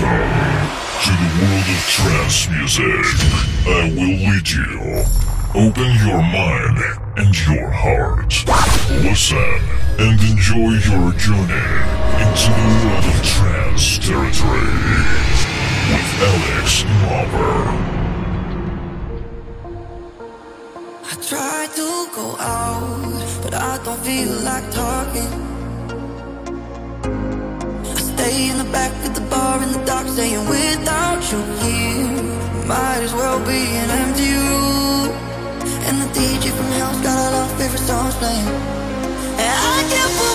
to the world of trance music. I will lead you. Open your mind and your heart. Listen and enjoy your journey into the world of trance territory with Alex Mauber. I try to go out, but I don't feel like talking. In the back of the bar in the dark, saying without you here, might as well be an empty room. And the DJ from hell's got all our favorite songs playing. And I can't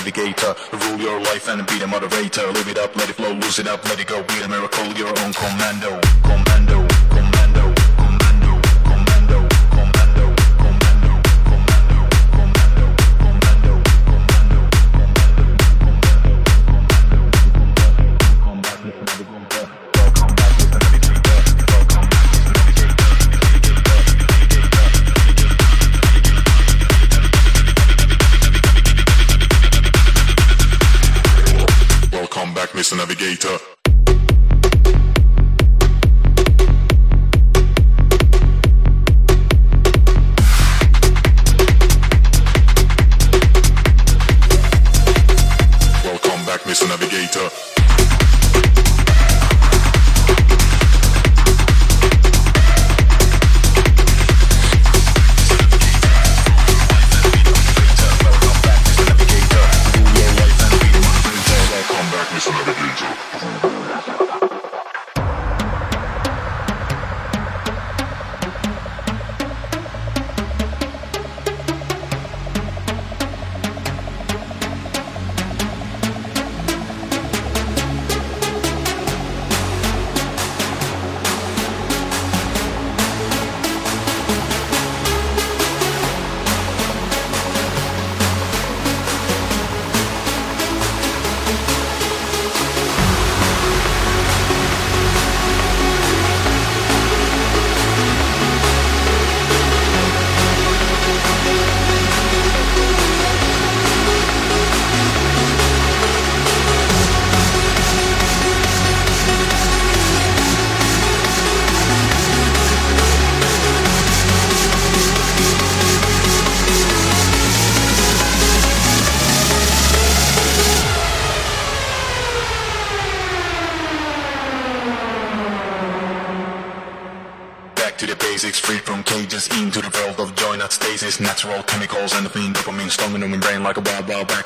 navigator. Rule your life and be the moderator. Live it up, let it flow, lose it up, let it go. Be the miracle, your own commando. Commando. navigator.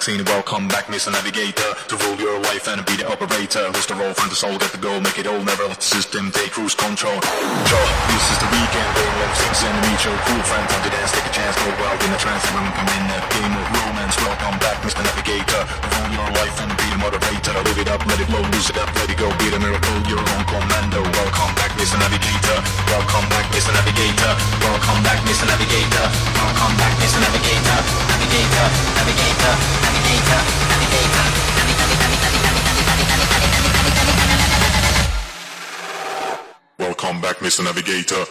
Vaccine. Welcome back, Mr. Navigator, to rule your life and be the operator. Lose the role, find the soul, get the goal, make it all, never let the system take cruise control. Sure, this is the weekend, bring them things and meet your cool friend, time to dance, take a chance, go wild in a trance, women come in a game of romance. Welcome back, Mr. Navigator, to rule your life and be the moderator. Live it up, let it flow, lose it up, let it go, be the miracle, your own commando. Welcome back, Mr. Navigator. Welcome back, Mr. Navigator. Welcome back, Mr. Navigator. Welcome back, Mr. Navigator, navigator, navigator. Welcome back, Mr. Navigator.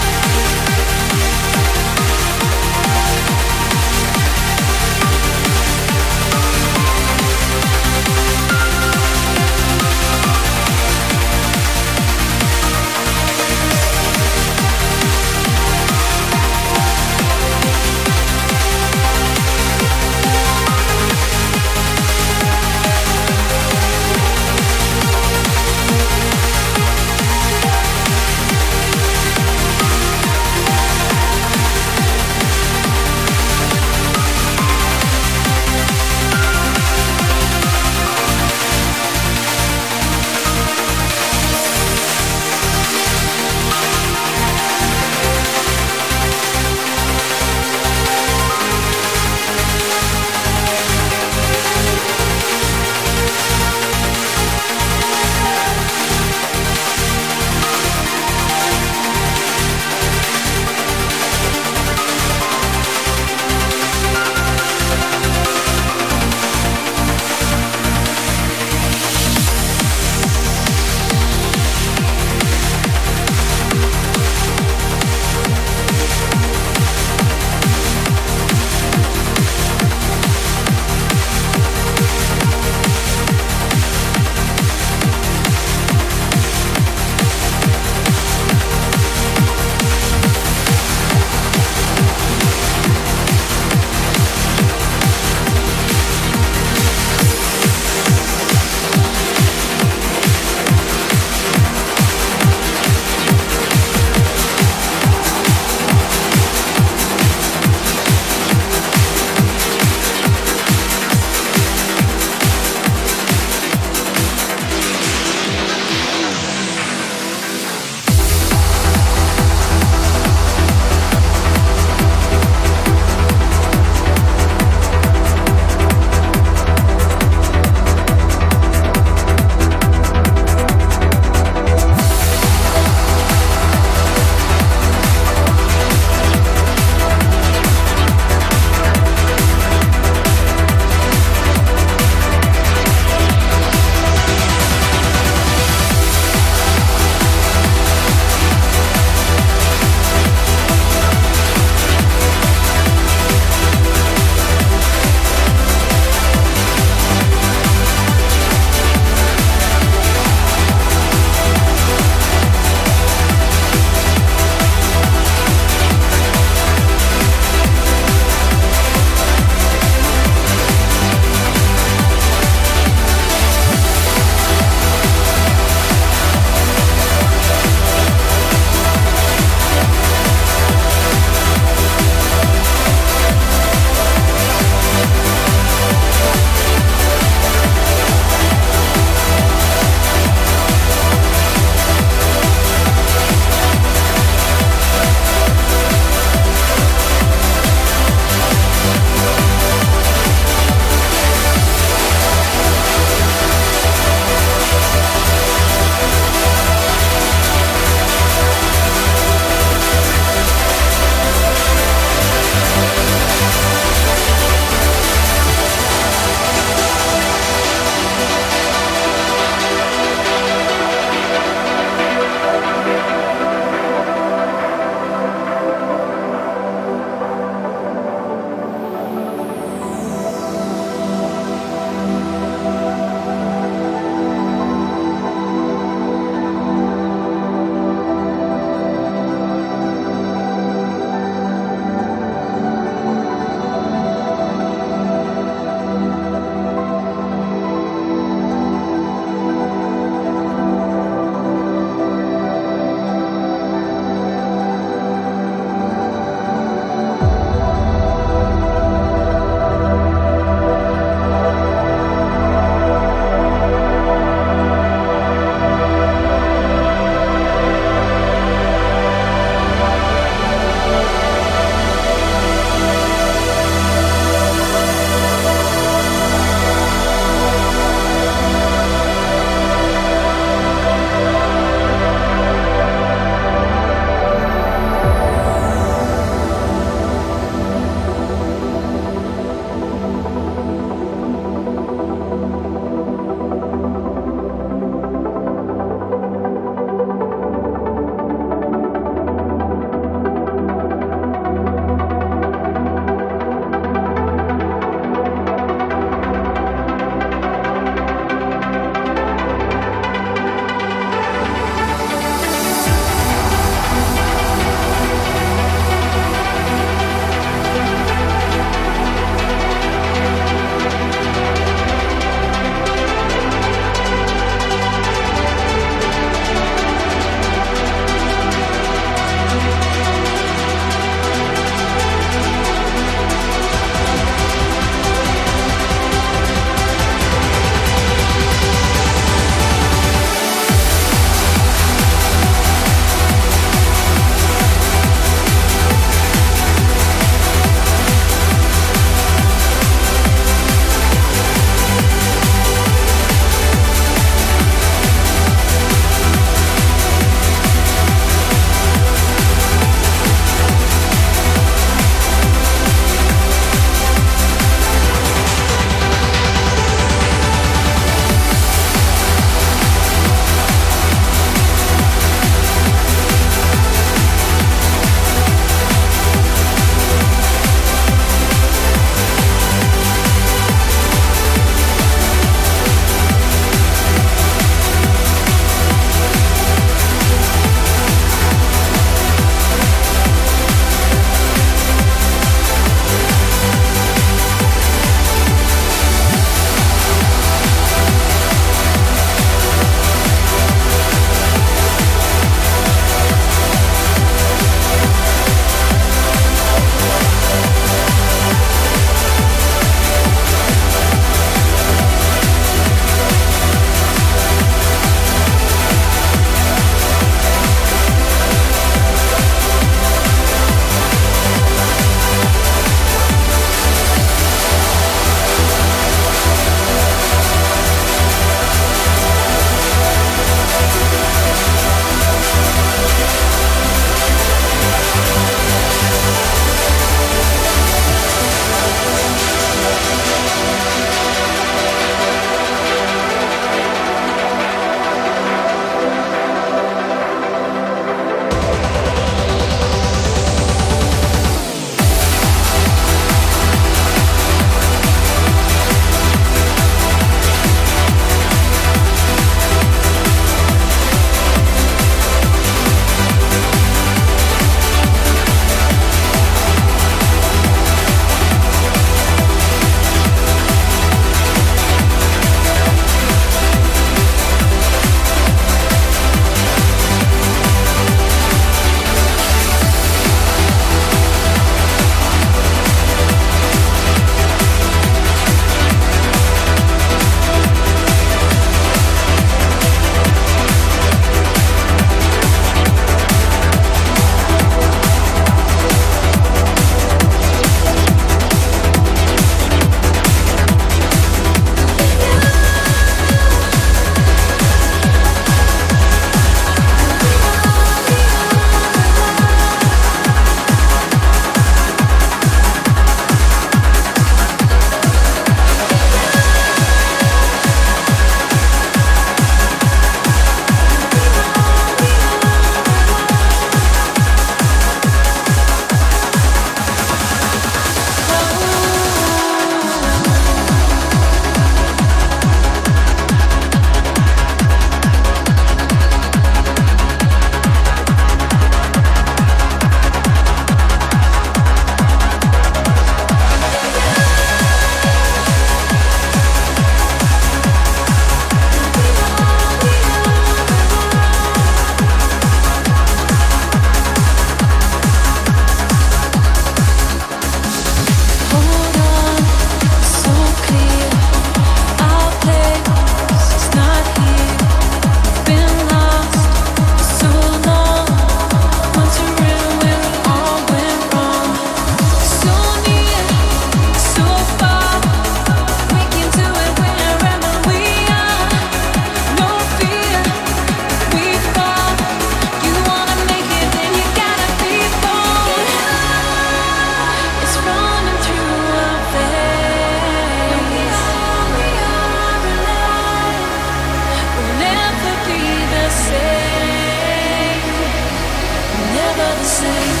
say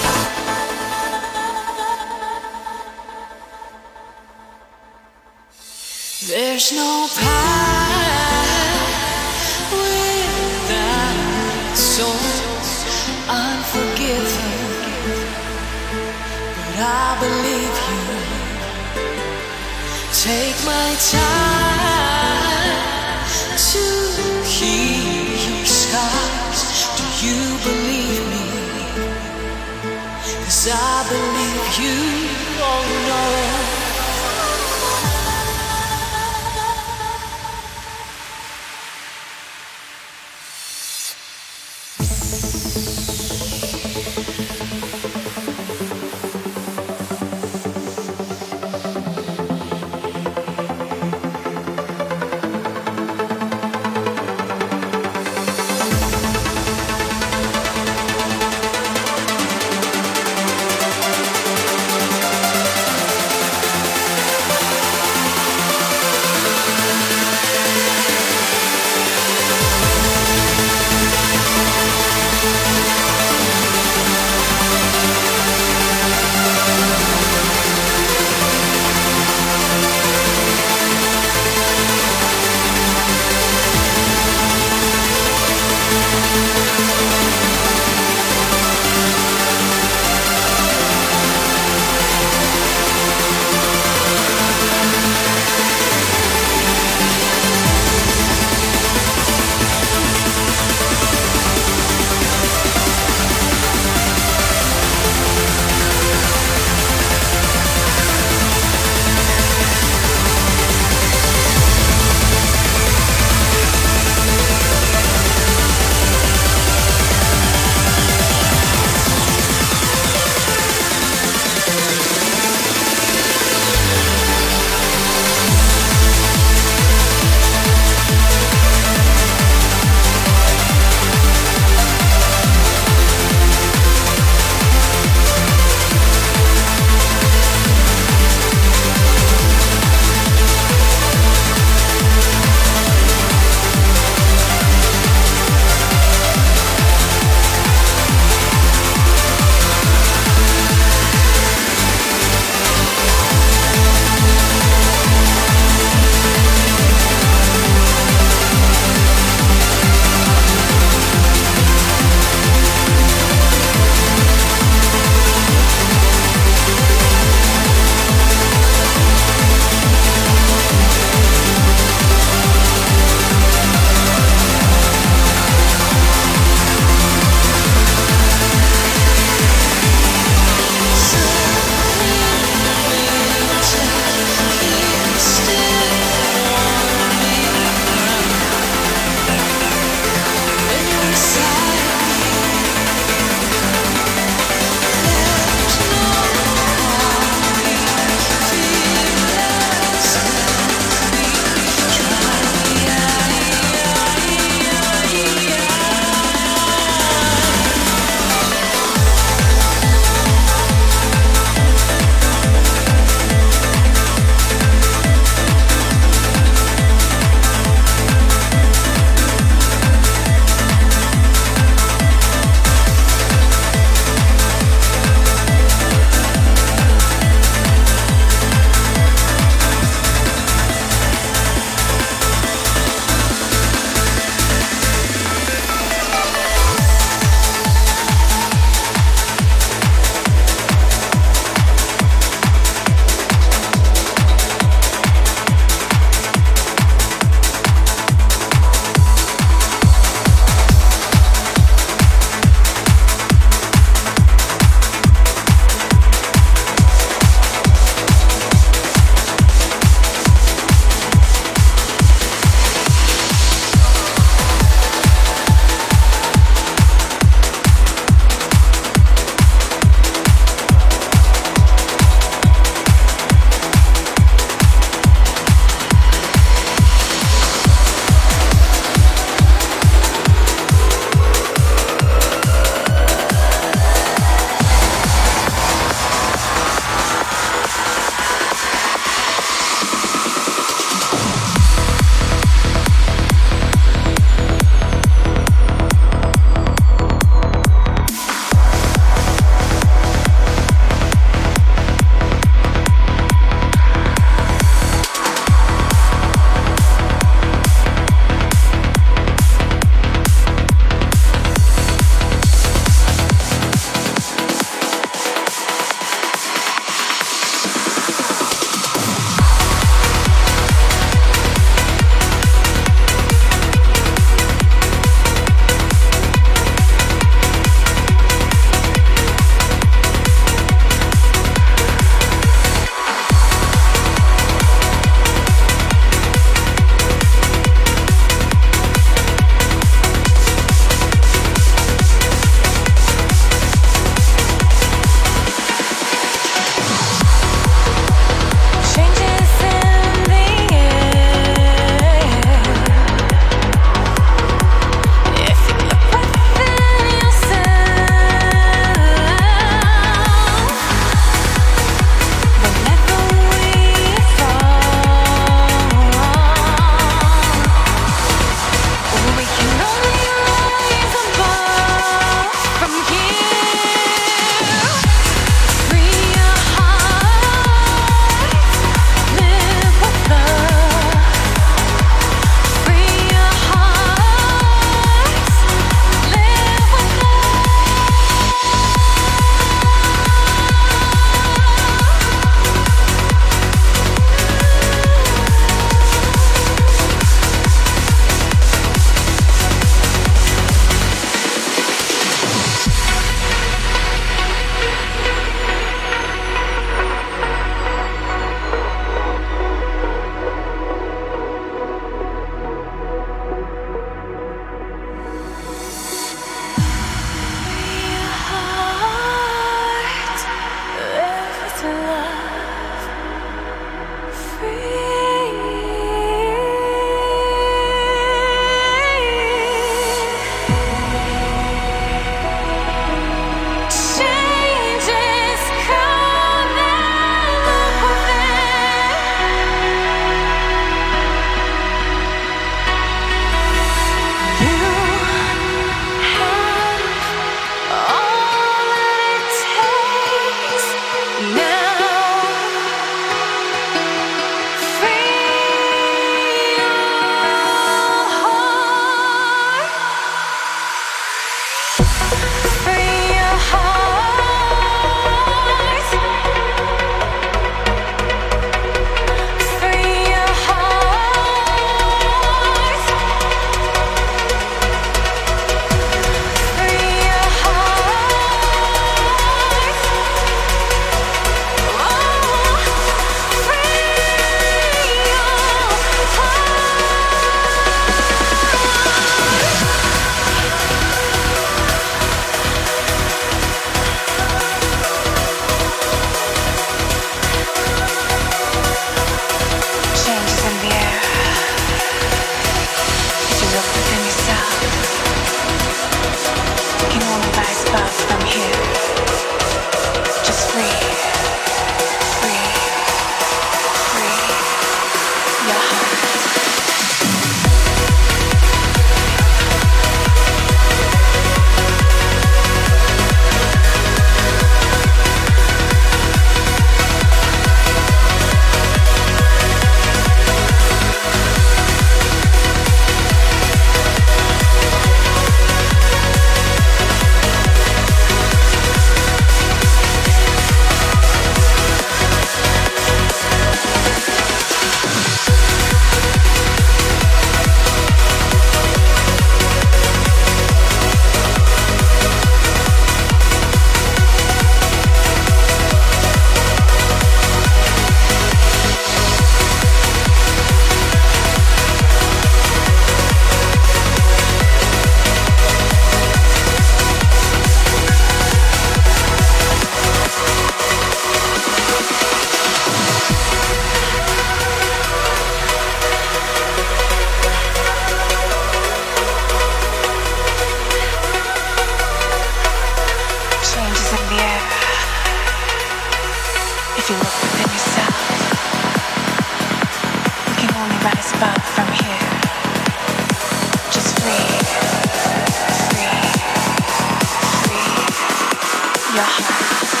your heart.